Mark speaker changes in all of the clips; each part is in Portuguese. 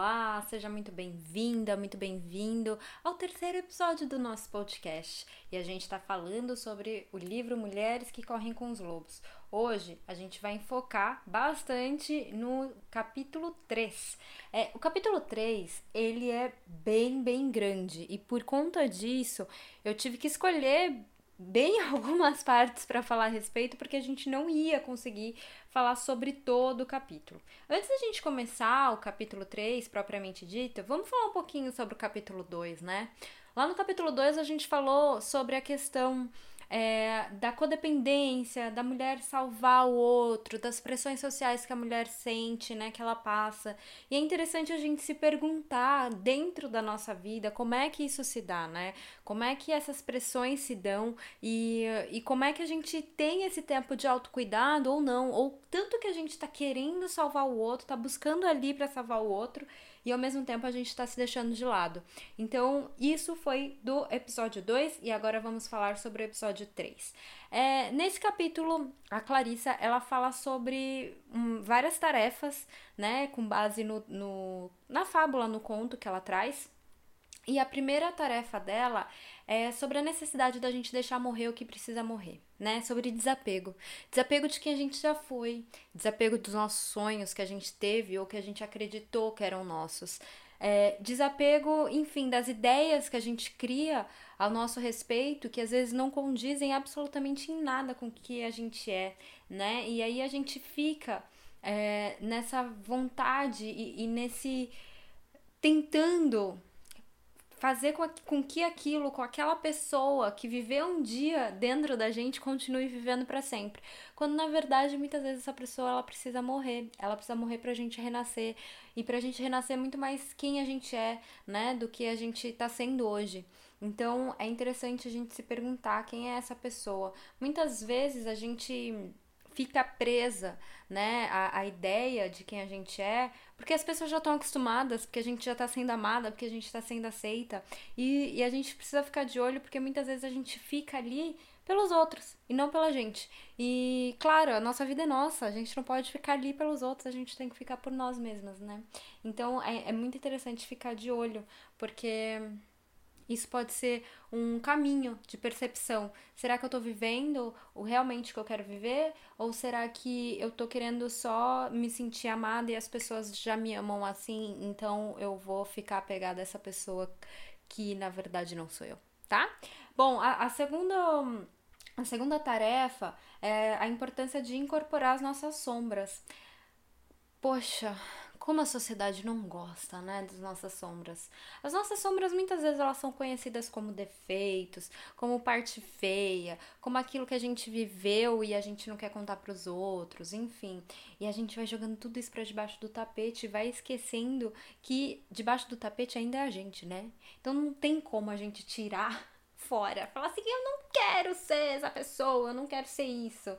Speaker 1: Olá, seja muito bem-vinda, muito bem-vindo ao terceiro episódio do nosso podcast. E a gente está falando sobre o livro Mulheres que Correm com os Lobos. Hoje a gente vai enfocar bastante no capítulo 3. É, o capítulo 3, ele é bem, bem grande e por conta disso eu tive que escolher bem algumas partes para falar a respeito, porque a gente não ia conseguir falar sobre todo o capítulo. Antes da gente começar o capítulo 3, propriamente dito, vamos falar um pouquinho sobre o capítulo 2, né? Lá no capítulo 2 a gente falou sobre a questão é, da codependência, da mulher salvar o outro, das pressões sociais que a mulher sente, né, que ela passa. E é interessante a gente se perguntar dentro da nossa vida como é que isso se dá, né? Como é que essas pressões se dão e, e como é que a gente tem esse tempo de autocuidado ou não, ou tanto que a gente tá querendo salvar o outro, tá buscando ali para salvar o outro e ao mesmo tempo a gente está se deixando de lado. Então, isso foi do episódio 2 e agora vamos falar sobre o episódio 3. É, nesse capítulo, a Clarissa ela fala sobre hum, várias tarefas, né, com base no, no, na fábula, no conto que ela traz. E a primeira tarefa dela é sobre a necessidade da gente deixar morrer o que precisa morrer, né? Sobre desapego. Desapego de quem a gente já foi, desapego dos nossos sonhos que a gente teve ou que a gente acreditou que eram nossos. É, desapego, enfim, das ideias que a gente cria ao nosso respeito, que às vezes não condizem absolutamente em nada com o que a gente é, né? E aí a gente fica é, nessa vontade e, e nesse tentando fazer com, com que aquilo, com aquela pessoa que viveu um dia dentro da gente, continue vivendo para sempre. Quando na verdade, muitas vezes essa pessoa ela precisa morrer, ela precisa morrer pra gente renascer e pra gente renascer muito mais quem a gente é, né, do que a gente tá sendo hoje. Então, é interessante a gente se perguntar quem é essa pessoa. Muitas vezes a gente fica presa, né, a, a ideia de quem a gente é, porque as pessoas já estão acostumadas, porque a gente já está sendo amada, porque a gente está sendo aceita, e, e a gente precisa ficar de olho, porque muitas vezes a gente fica ali pelos outros e não pela gente. E claro, a nossa vida é nossa, a gente não pode ficar ali pelos outros, a gente tem que ficar por nós mesmas, né? Então é, é muito interessante ficar de olho, porque isso pode ser um caminho de percepção. Será que eu estou vivendo o realmente que eu quero viver? Ou será que eu estou querendo só me sentir amada e as pessoas já me amam assim, então eu vou ficar apegada a essa pessoa que na verdade não sou eu, tá? Bom, a, a segunda. A segunda tarefa é a importância de incorporar as nossas sombras. Poxa, como a sociedade não gosta, né, das nossas sombras. As nossas sombras muitas vezes elas são conhecidas como defeitos, como parte feia, como aquilo que a gente viveu e a gente não quer contar para os outros, enfim. E a gente vai jogando tudo isso para debaixo do tapete e vai esquecendo que debaixo do tapete ainda é a gente, né? Então não tem como a gente tirar fora, falar assim, eu não quero ser essa pessoa, eu não quero ser isso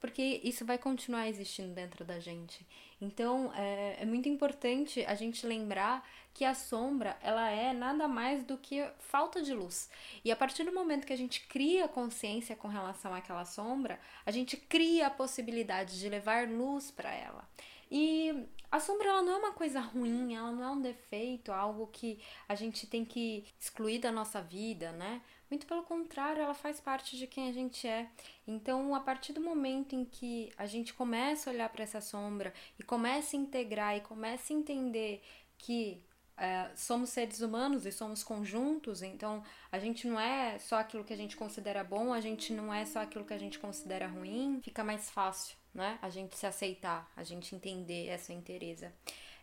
Speaker 1: porque isso vai continuar existindo dentro da gente. Então é, é muito importante a gente lembrar que a sombra ela é nada mais do que falta de luz. E a partir do momento que a gente cria consciência com relação àquela sombra, a gente cria a possibilidade de levar luz para ela. E a sombra ela não é uma coisa ruim, ela não é um defeito, algo que a gente tem que excluir da nossa vida, né? Muito pelo contrário, ela faz parte de quem a gente é. Então, a partir do momento em que a gente começa a olhar para essa sombra e começa a integrar e começa a entender que é, somos seres humanos e somos conjuntos, então a gente não é só aquilo que a gente considera bom, a gente não é só aquilo que a gente considera ruim, fica mais fácil, né? A gente se aceitar, a gente entender essa inteireza.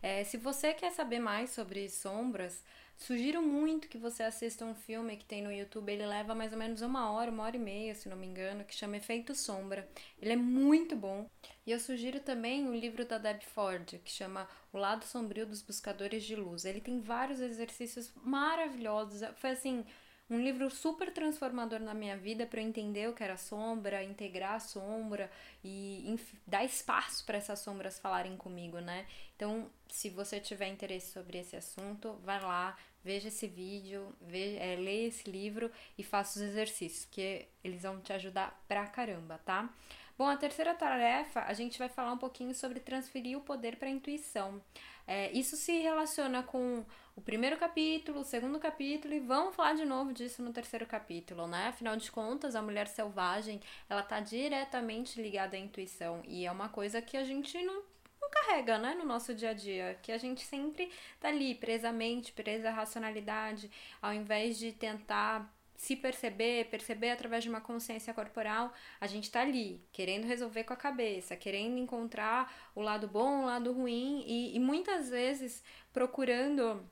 Speaker 1: É, se você quer saber mais sobre sombras, Sugiro muito que você assista um filme que tem no YouTube. Ele leva mais ou menos uma hora, uma hora e meia, se não me engano, que chama Efeito Sombra. Ele é muito bom. E eu sugiro também o livro da Deb Ford, que chama O Lado Sombrio dos Buscadores de Luz. Ele tem vários exercícios maravilhosos. Foi assim um livro super transformador na minha vida para eu entender o que era sombra, integrar a sombra e dar espaço para essas sombras falarem comigo, né? Então, se você tiver interesse sobre esse assunto, vai lá, veja esse vídeo, veja, é, leia esse livro e faça os exercícios, que eles vão te ajudar pra caramba, tá? Bom, a terceira tarefa, a gente vai falar um pouquinho sobre transferir o poder para a intuição. É, isso se relaciona com o primeiro capítulo, o segundo capítulo e vamos falar de novo disso no terceiro capítulo, né? Afinal de contas, a mulher selvagem, ela tá diretamente ligada à intuição e é uma coisa que a gente não não carrega, né, no nosso dia a dia, que a gente sempre tá ali, presamente, presa à racionalidade, ao invés de tentar se perceber, perceber através de uma consciência corporal, a gente tá ali, querendo resolver com a cabeça, querendo encontrar o lado bom, o lado ruim e, e muitas vezes procurando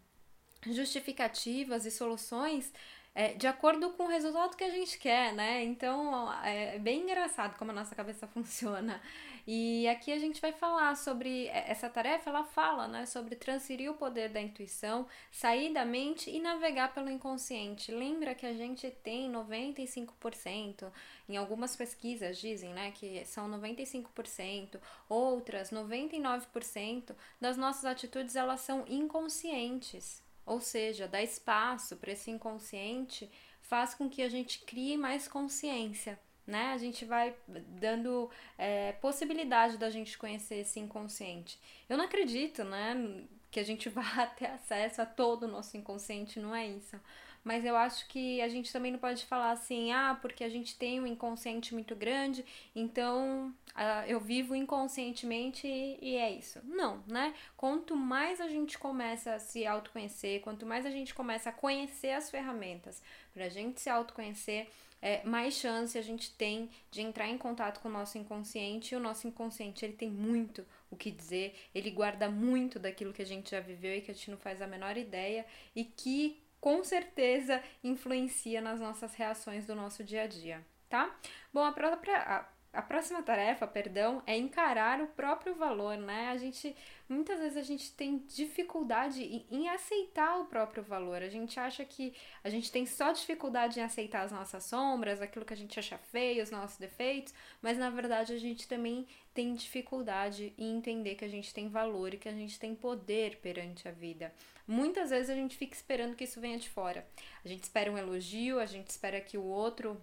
Speaker 1: justificativas e soluções é, de acordo com o resultado que a gente quer, né? Então é bem engraçado como a nossa cabeça funciona. E aqui a gente vai falar sobre é, essa tarefa, ela fala, né, sobre transferir o poder da intuição, sair da mente e navegar pelo inconsciente. Lembra que a gente tem 95%, em algumas pesquisas dizem, né, que são 95%, outras 99% das nossas atitudes elas são inconscientes. Ou seja, dar espaço para esse inconsciente faz com que a gente crie mais consciência né? A gente vai dando é, possibilidade da gente conhecer esse inconsciente. Eu não acredito, né, que a gente vá ter acesso a todo o nosso inconsciente, não é isso. Mas eu acho que a gente também não pode falar assim, ah, porque a gente tem um inconsciente muito grande, então uh, eu vivo inconscientemente e, e é isso. Não, né? Quanto mais a gente começa a se autoconhecer, quanto mais a gente começa a conhecer as ferramentas para a gente se autoconhecer, é, mais chance a gente tem de entrar em contato com o nosso inconsciente. E o nosso inconsciente ele tem muito o que dizer, ele guarda muito daquilo que a gente já viveu e que a gente não faz a menor ideia e que com certeza influencia nas nossas reações do nosso dia a dia, tá? Bom, a própria. A próxima tarefa, perdão, é encarar o próprio valor, né? A gente muitas vezes a gente tem dificuldade em, em, aceitar o próprio valor. A gente acha que a gente tem só dificuldade em aceitar as nossas sombras, aquilo que a gente acha feio, os nossos defeitos, mas na verdade a gente também tem dificuldade em entender que a gente tem valor e que a gente tem poder perante a vida. Muitas vezes a gente fica esperando que isso venha de fora. A gente espera um elogio, a gente espera que o outro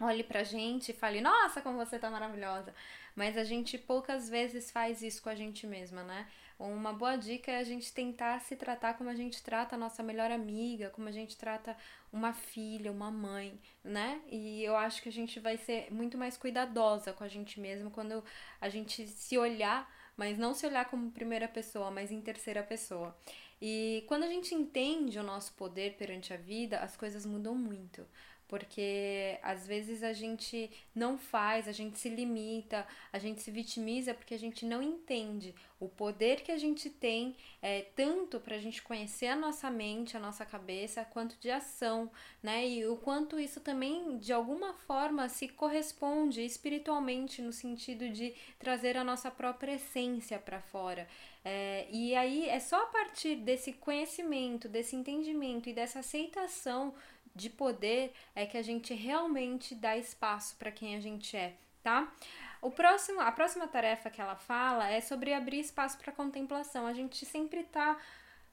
Speaker 1: olhe pra gente e fale, nossa, como você tá maravilhosa. Mas a gente poucas vezes faz isso com a gente mesma, né? Uma boa dica é a gente tentar se tratar como a gente trata a nossa melhor amiga, como a gente trata uma filha, uma mãe, né? E eu acho que a gente vai ser muito mais cuidadosa com a gente mesmo quando a gente se olhar, mas não se olhar como primeira pessoa, mas em terceira pessoa. E quando a gente entende o nosso poder perante a vida, as coisas mudam muito porque às vezes a gente não faz, a gente se limita, a gente se vitimiza porque a gente não entende o poder que a gente tem, é, tanto para a gente conhecer a nossa mente, a nossa cabeça, quanto de ação, né? E o quanto isso também, de alguma forma, se corresponde espiritualmente no sentido de trazer a nossa própria essência para fora. É, e aí é só a partir desse conhecimento, desse entendimento e dessa aceitação de poder é que a gente realmente dá espaço para quem a gente é, tá? O próximo, a próxima tarefa que ela fala é sobre abrir espaço para contemplação. A gente sempre tá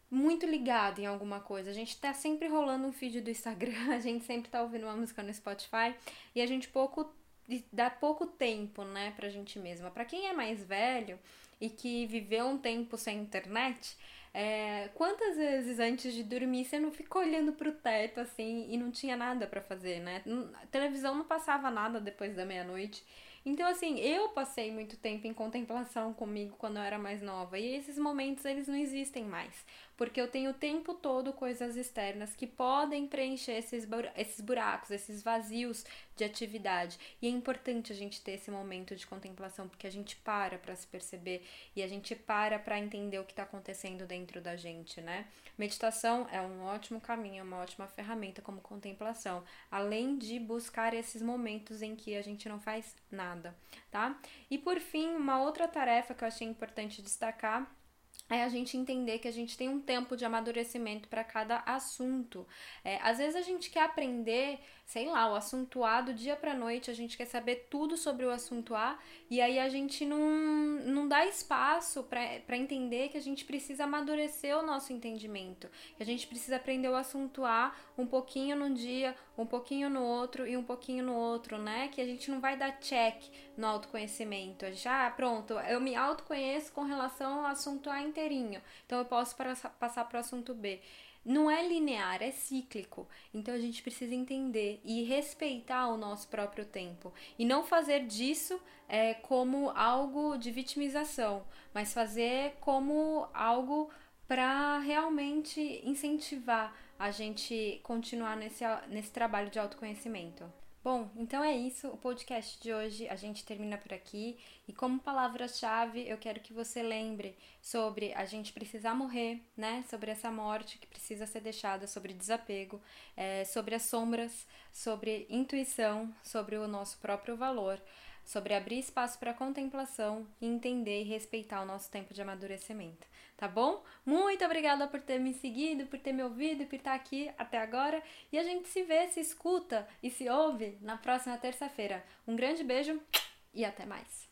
Speaker 1: muito ligado em alguma coisa. A gente tá sempre rolando um feed do Instagram, a gente sempre tá ouvindo uma música no Spotify e a gente pouco dá pouco tempo, né, pra gente mesma. Para quem é mais velho e que viveu um tempo sem internet, é, quantas vezes antes de dormir você não ficou olhando pro teto assim e não tinha nada para fazer, né? A televisão não passava nada depois da meia-noite. Então, assim, eu passei muito tempo em contemplação comigo quando eu era mais nova. E esses momentos, eles não existem mais. Porque eu tenho o tempo todo coisas externas que podem preencher esses, esses buracos, esses vazios de atividade. E é importante a gente ter esse momento de contemplação, porque a gente para para se perceber e a gente para para entender o que está acontecendo dentro da gente, né? Meditação é um ótimo caminho, é uma ótima ferramenta como contemplação, além de buscar esses momentos em que a gente não faz nada, tá? E por fim, uma outra tarefa que eu achei importante destacar é a gente entender que a gente tem um tempo de amadurecimento para cada assunto. É, às vezes a gente quer aprender, sei lá, o assunto A do dia para noite, a gente quer saber tudo sobre o assunto A e aí a gente não, não dá espaço para entender que a gente precisa amadurecer o nosso entendimento, que a gente precisa aprender o assunto A um pouquinho num dia, um pouquinho no outro e um pouquinho no outro, né? Que a gente não vai dar check no autoconhecimento. Já, ah, pronto, eu me autoconheço com relação ao assunto A inteirinho. Então eu posso passar para o assunto B. Não é linear, é cíclico. Então a gente precisa entender e respeitar o nosso próprio tempo. E não fazer disso é, como algo de vitimização, mas fazer como algo para realmente incentivar a gente continuar nesse, nesse trabalho de autoconhecimento. Bom, então é isso. O podcast de hoje a gente termina por aqui. E como palavra-chave, eu quero que você lembre sobre a gente precisar morrer, né? Sobre essa morte que precisa ser deixada, sobre desapego, é, sobre as sombras, sobre intuição, sobre o nosso próprio valor, sobre abrir espaço para contemplação entender e respeitar o nosso tempo de amadurecimento tá bom? Muito obrigada por ter me seguido, por ter me ouvido e por estar aqui até agora. E a gente se vê, se escuta e se ouve na próxima terça-feira. Um grande beijo e até mais.